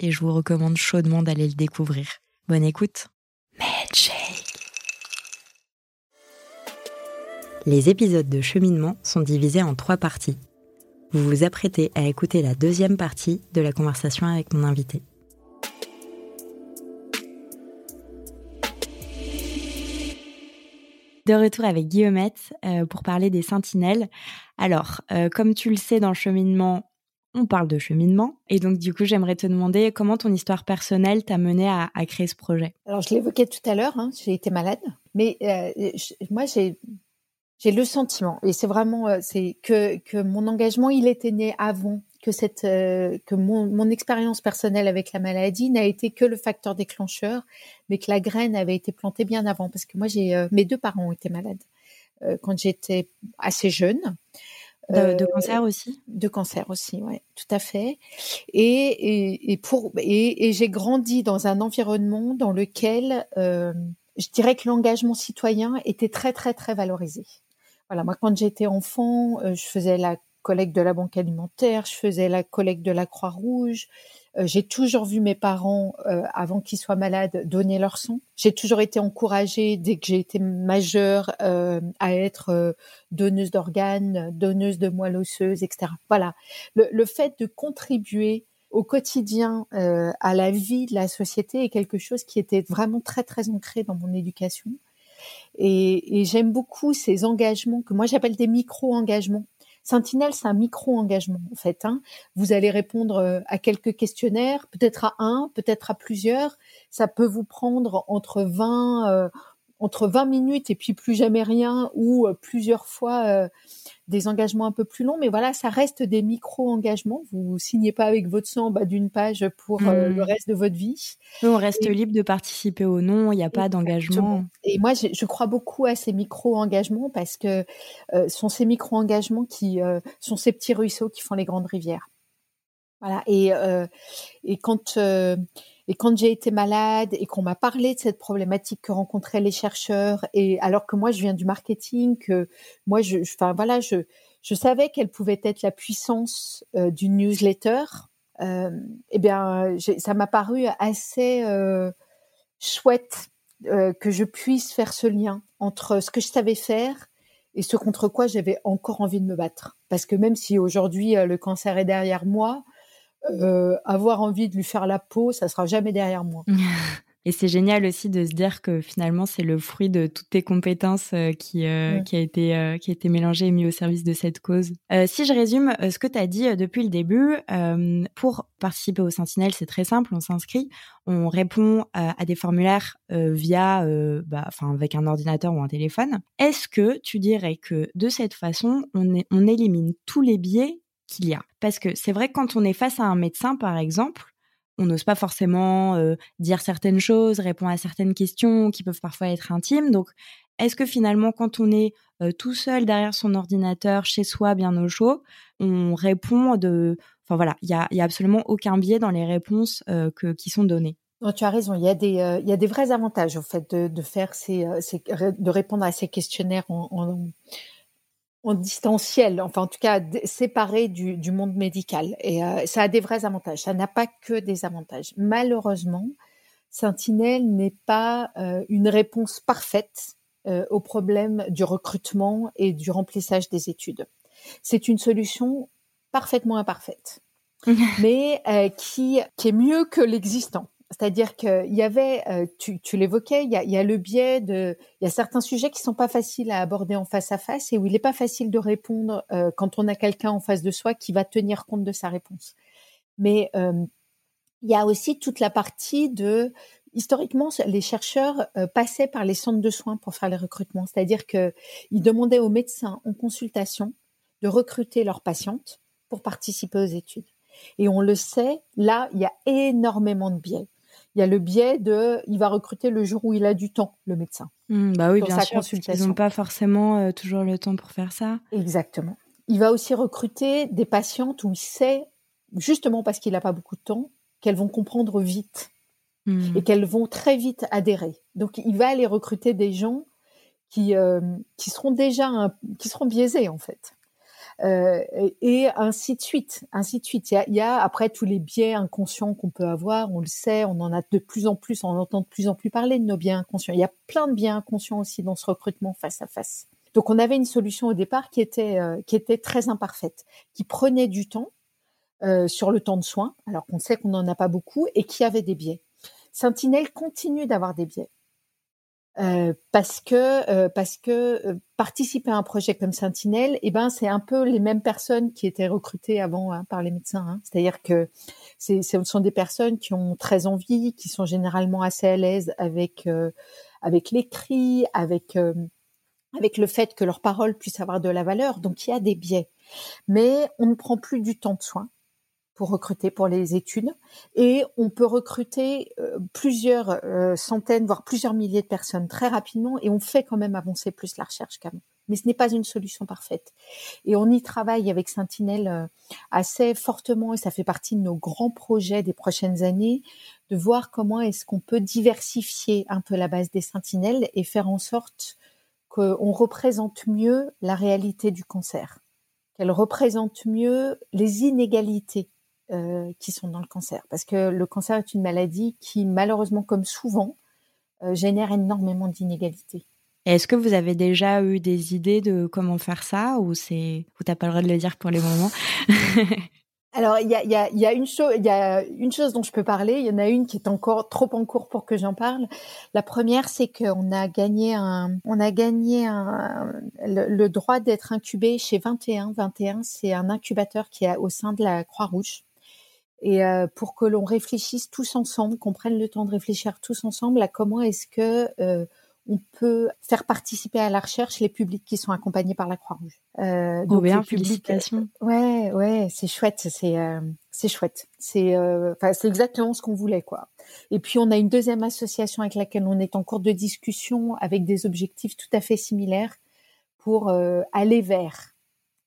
et je vous recommande chaudement d'aller le découvrir. Bonne écoute. Les épisodes de cheminement sont divisés en trois parties. Vous vous apprêtez à écouter la deuxième partie de la conversation avec mon invité. De retour avec Guillaumette euh, pour parler des sentinelles. Alors, euh, comme tu le sais dans le cheminement, on parle de cheminement. Et donc, du coup, j'aimerais te demander comment ton histoire personnelle t'a mené à, créer ce projet. Alors, je l'évoquais tout à l'heure, hein, j'ai été malade. Mais euh, moi, j'ai j'ai le sentiment, et c'est vraiment, c'est que, que mon engagement, il était né avant que cette euh, que mon, mon expérience personnelle avec la maladie n'a été que le facteur déclencheur, mais que la graine avait été plantée bien avant. Parce que moi, j'ai euh, mes deux parents ont été malades euh, quand j'étais assez jeune. De, de, cancer aussi? De cancer aussi, ouais, tout à fait. Et, et, et pour et, et j'ai grandi dans un environnement dans lequel je dirais que l'engagement citoyen était très très très valorisé. Voilà, moi quand j'étais enfant, je faisais la collecte de la banque alimentaire, je faisais la collecte de la Croix-Rouge. Euh, j'ai toujours vu mes parents, euh, avant qu'ils soient malades, donner leur sang. J'ai toujours été encouragée, dès que j'ai été majeure, euh, à être donneuse d'organes, donneuse de moelle osseuse, etc. Voilà. Le, le fait de contribuer au quotidien à la vie de la société est quelque chose qui était vraiment très, très ancré dans mon éducation. Et, et j'aime beaucoup ces engagements que moi j'appelle des micro-engagements Sentinelle, c'est un micro-engagement en fait. Hein. Vous allez répondre euh, à quelques questionnaires, peut-être à un, peut-être à plusieurs. Ça peut vous prendre entre 20, euh, entre 20 minutes et puis plus jamais rien ou euh, plusieurs fois des engagements un peu plus longs, mais voilà, ça reste des micro-engagements. Vous signez pas avec votre sang bas d'une page pour euh, le mmh. reste de votre vie. on reste libre de participer ou non, il n'y a pas d'engagement. Et moi, je, crois beaucoup à ces micro-engagements parce que euh, sont ces micro-engagements qui euh, sont ces petits ruisseaux qui font les grandes rivières. Voilà. Et, et quand et quand j'ai été malade et qu'on m'a parlé de cette problématique que rencontraient les chercheurs, et alors que moi je viens du marketing, que moi je, enfin voilà, je, je savais quelle pouvait être la puissance euh, d'une newsletter. Euh, eh bien, ça m'a paru assez euh, chouette euh, que je puisse faire ce lien entre ce que je savais faire et ce contre quoi j'avais encore envie de me battre. Parce que même si aujourd'hui le cancer est derrière moi, euh, avoir envie de lui faire la peau, ça sera jamais derrière moi. Et c'est génial aussi de se dire que finalement c'est le fruit de toutes tes compétences euh, qui euh, qui a été euh, qui a été mélangé et mis au service de cette cause. si je résume ce que tu as dit depuis le début, pour participer au Sentinelle, c'est très simple, on s'inscrit, on répond à des formulaires via bah, enfin avec un ordinateur ou un téléphone. Est-ce que tu dirais que de cette façon, on, est, on élimine tous les biais qu'il y a. Parce que c'est vrai que quand on est face à un médecin, par exemple, on n'ose pas forcément euh, dire certaines choses, répondre à certaines questions qui peuvent parfois être intimes. Donc, est-ce que finalement, quand on est euh, tout seul derrière son ordinateur, chez soi, bien au chaud, on répond de... Enfin voilà, il y a, a, absolument aucun biais dans les réponses euh, qui sont données. Tu as raison. Il y a des, vrais avantages au fait de, faire ces, de répondre à ces questionnaires en, en distanciel, enfin en tout cas séparé du, du monde médical. Et euh, ça a des vrais avantages. Ça n'a pas que des avantages. Malheureusement, Sentinelle n'est pas euh, une réponse parfaite euh, au problème du recrutement et du remplissage des études. C'est une solution parfaitement imparfaite, mais qui, qui est mieux que l'existant. C'est-à-dire qu'il y avait, euh, tu, l'évoquais, il y a, il y a le biais de, il y a certains sujets qui sont pas faciles à aborder en face à face et où il n'est pas facile de répondre euh, quand on a quelqu'un en face de soi qui va tenir compte de sa réponse. Mais euh, il y a aussi toute la partie de, historiquement, les chercheurs passaient par les centres de soins pour faire les recrutements. C'est-à-dire qu'ils demandaient aux médecins en consultation de recruter leurs patientes pour participer aux études. Et on le sait, là, il y a énormément de biais il y a le biais de, il va recruter le jour où il a du temps, le médecin. Mmh, bah oui, bien sûr. Ils n'ont pas forcément euh, toujours le temps pour faire ça. Exactement. Il va aussi recruter des patientes où il sait, justement parce qu'il n'a pas beaucoup de temps, qu'elles vont comprendre vite mmh. et qu'elles vont très vite adhérer. Donc, il va aller recruter des gens qui, euh, qui seront déjà, qui seront biaisés en fait. Euh, et, ainsi de suite, ainsi de suite. Il y, a, après tous les biais inconscients qu'on peut avoir, on le sait, on en a de plus en plus, on entend de plus en plus parler de nos biais inconscients. Il y a plein de biais inconscients aussi dans ce recrutement face à face. Donc on avait une solution au départ qui était euh, qui était très imparfaite, qui prenait du temps euh, sur le temps de soins, alors qu'on sait qu'on n'en a pas beaucoup, et qui avait des biais. Sentinelle continue d'avoir des biais. Euh, parce que euh, parce que euh, participer à un projet comme Sentinelle, eh ben c'est un peu les mêmes personnes qui étaient recrutées avant hein, par les médecins. Hein. C'est-à-dire que c'est, ce sont des personnes qui ont très envie, qui sont généralement assez à l'aise avec avec l'écrit, avec avec le fait que leurs paroles puissent avoir de la valeur. Donc il y a des biais, mais on ne prend plus du temps de soin pour recruter pour les études. Et on peut recruter euh, plusieurs euh, centaines voire plusieurs milliers de personnes très rapidement. Et on fait quand même avancer plus la recherche qu'avant. Mais ce n'est pas une solution parfaite. Et on y travaille avec Sentinelle euh, assez fortement. Et ça fait partie de nos grands projets des prochaines années de voir comment est-ce qu'on peut diversifier un peu la base des sentinelles et faire en sorte qu'on représente mieux la réalité du cancer. Qu'elle représente mieux les inégalités euh, qui sont dans le cancer. Parce que le cancer est une maladie qui, malheureusement, comme souvent, euh, génère énormément d'inégalités. Est-ce que vous avez déjà eu des idées de comment faire ça ou c'est vous t'as pas le droit de le dire pour les moments Alors il y a, y, a, y a, une chose il y a une chose dont je peux parler. Il y en a une qui est encore trop en cours pour que j'en parle. La première c'est qu'on a gagné un on a gagné un, le, le droit d'être incubé chez 21. 21 c'est un incubateur qui est au sein de la Croix Rouge et euh, pour que l'on réfléchisse tous ensemble, qu'on prenne le temps de réfléchir tous ensemble à comment est-ce que euh, on peut faire participer à la recherche les publics qui sont accompagnés par la Croix-Rouge. Euh, oh bien, félicitations. ouais, ouais, c'est chouette, c'est euh, c'est chouette. C'est enfin c'est exactement ce qu'on voulait quoi. Et puis on a une deuxième association avec laquelle on est en cours de discussion avec des objectifs tout à fait similaires pour aller vers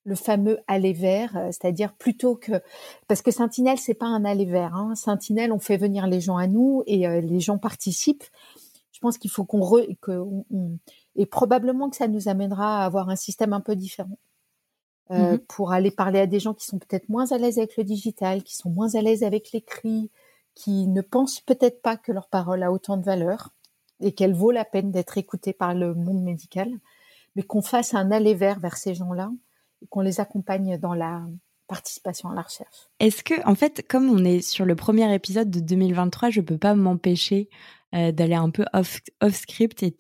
le fameux aller vers, euh, c'est-à-dire plutôt que parce que Sentinelle c'est pas un aller vers. Hein. Sentinelle, on fait venir les gens à nous et euh, les gens participent. Je pense qu'il faut qu'on que et probablement que ça nous amènera à avoir un système un peu différent euh, mmh pour aller parler à des gens qui sont peut-être moins à l'aise avec le digital, qui sont moins à l'aise avec l'écrit, qui ne pensent peut-être pas que leur parole a autant de valeur et qu'elle vaut la peine d'être écoutée par le monde médical, mais qu'on fasse un aller vers vers ces gens-là qu'on les accompagne dans la participation à la recherche. Est-ce que, en fait, comme on est sur le premier épisode de 2023, je peux pas m'empêcher euh, d'aller un peu off, off script et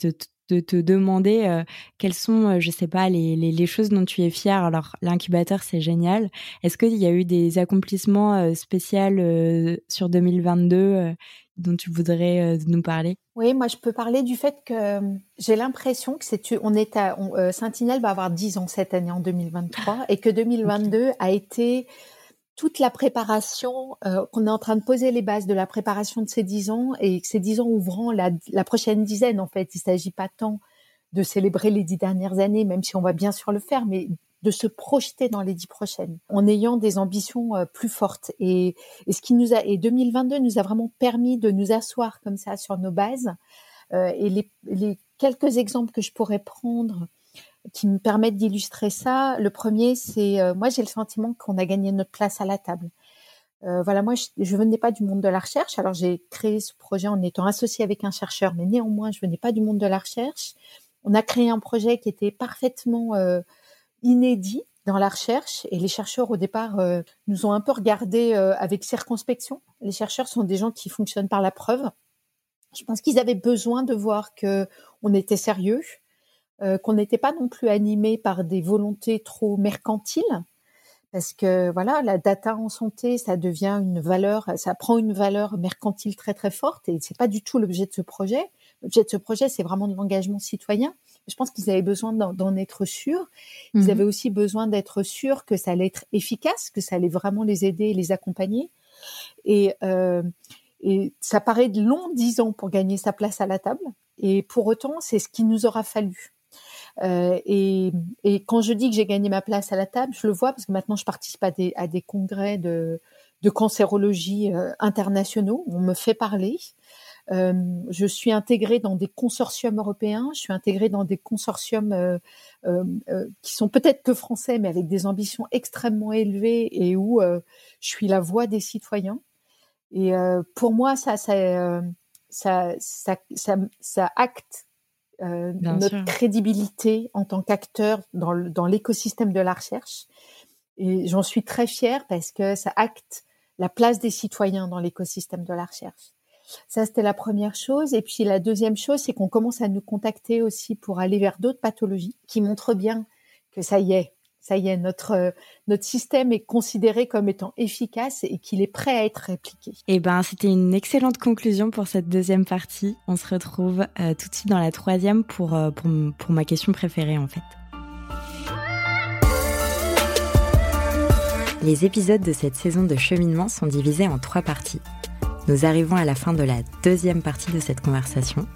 de te demander euh, quelles sont, euh, je sais pas, les, choses dont tu es fière? Alors, l'incubateur, c'est génial. Est-ce qu'il y a eu des accomplissements spéciaux sur 2022 dont tu voudrais euh, nous parler? Oui, moi je peux parler du fait que euh, j'ai l'impression que c'est on est à euh, Sentinelle va avoir 10 ans cette année en 2023 et que 2022 a été toute la préparation qu'on est en train de poser les bases de la préparation de ces 10 ans et que ces 10 ans ouvrant la, la prochaine dizaine en fait, il s'agit pas tant de célébrer les dix dernières années, même si on va bien sûr le faire, mais de se projeter dans les dix prochaines en ayant des ambitions euh, plus fortes. Et, ce qui nous a, et 2022 nous a vraiment permis de nous asseoir comme ça sur nos bases. Euh, et les, quelques exemples que je pourrais prendre qui me permettent d'illustrer ça, le premier, c'est euh, moi j'ai le sentiment qu'on a gagné notre place à la table. voilà, moi, je, je venais pas du monde de la recherche. Alors, j'ai créé ce projet en étant associé avec un chercheur, mais néanmoins, je venais pas du monde de la recherche. On a créé un projet qui était parfaitement inédit dans la recherche et les chercheurs au départ euh, nous ont un peu regardé euh, avec circonspection. Les chercheurs sont des gens qui fonctionnent par la preuve. Je pense qu'ils avaient besoin de voir que on était sérieux, euh, qu'on n'était pas non plus animé par des volontés trop mercantiles, parce que voilà, la data en santé, ça devient une valeur, ça prend une valeur mercantile très très forte et c'est pas du tout l'objet de ce projet. L'objet de ce projet, c'est vraiment de l'engagement citoyen. Je pense qu'ils avaient besoin d'en être sûrs. Ils mhm. avaient aussi besoin d'être sûrs que ça allait être efficace, que ça allait vraiment les aider et les accompagner. Et, euh, Et ça paraît de long dix ans pour gagner sa place à la table. Et pour autant, c'est ce qu'il nous aura fallu. Euh, et, et, quand je dis que j'ai gagné ma place à la table, je le vois parce que maintenant je participe à des, à des congrès de, de cancérologie euh, internationaux. On me fait parler. Euh, je suis intégrée dans des consortiums européens. Je suis intégrée dans des consortiums euh, euh, euh qui sont peut-être que français, mais avec des ambitions extrêmement élevées et où je suis la voix des citoyens. Et pour moi, ça, ça, ça, ça, ça, ça acte euh, notre crédibilité en tant qu'acteur dans, dans l'écosystème de la recherche. Et j'en suis très fière parce que ça acte la place des citoyens dans l'écosystème de la recherche. Ça, c'était la première chose. Et puis la deuxième chose, c'est qu'on commence à nous contacter aussi pour aller vers d'autres pathologies qui montrent bien que ça y est, ça y est, notre, euh, notre système est considéré comme étant efficace et qu'il est prêt à être répliqué. Eh ben, c'était une excellente conclusion pour cette deuxième partie. On se retrouve euh, tout de suite dans la troisième pour, euh, pour, pour ma question préférée, en fait. Les épisodes de cette saison de cheminement sont divisés en trois parties. Nous arrivons à la fin de la deuxième partie de cette conversation.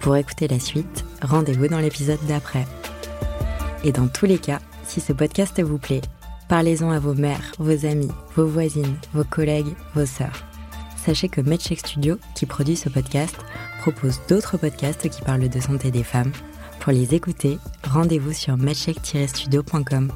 Pour écouter la suite, rendez-vous dans l'épisode d'après. Et dans tous les cas, si ce podcast vous plaît, parlez-en à vos mères, vos amis, vos voisines, vos collègues, vos sœurs. Sachez que MedCheck Studio, qui produit ce podcast, propose d'autres podcasts qui parlent de santé des femmes. Pour les écouter, rendez-vous sur medcheck-studio.com.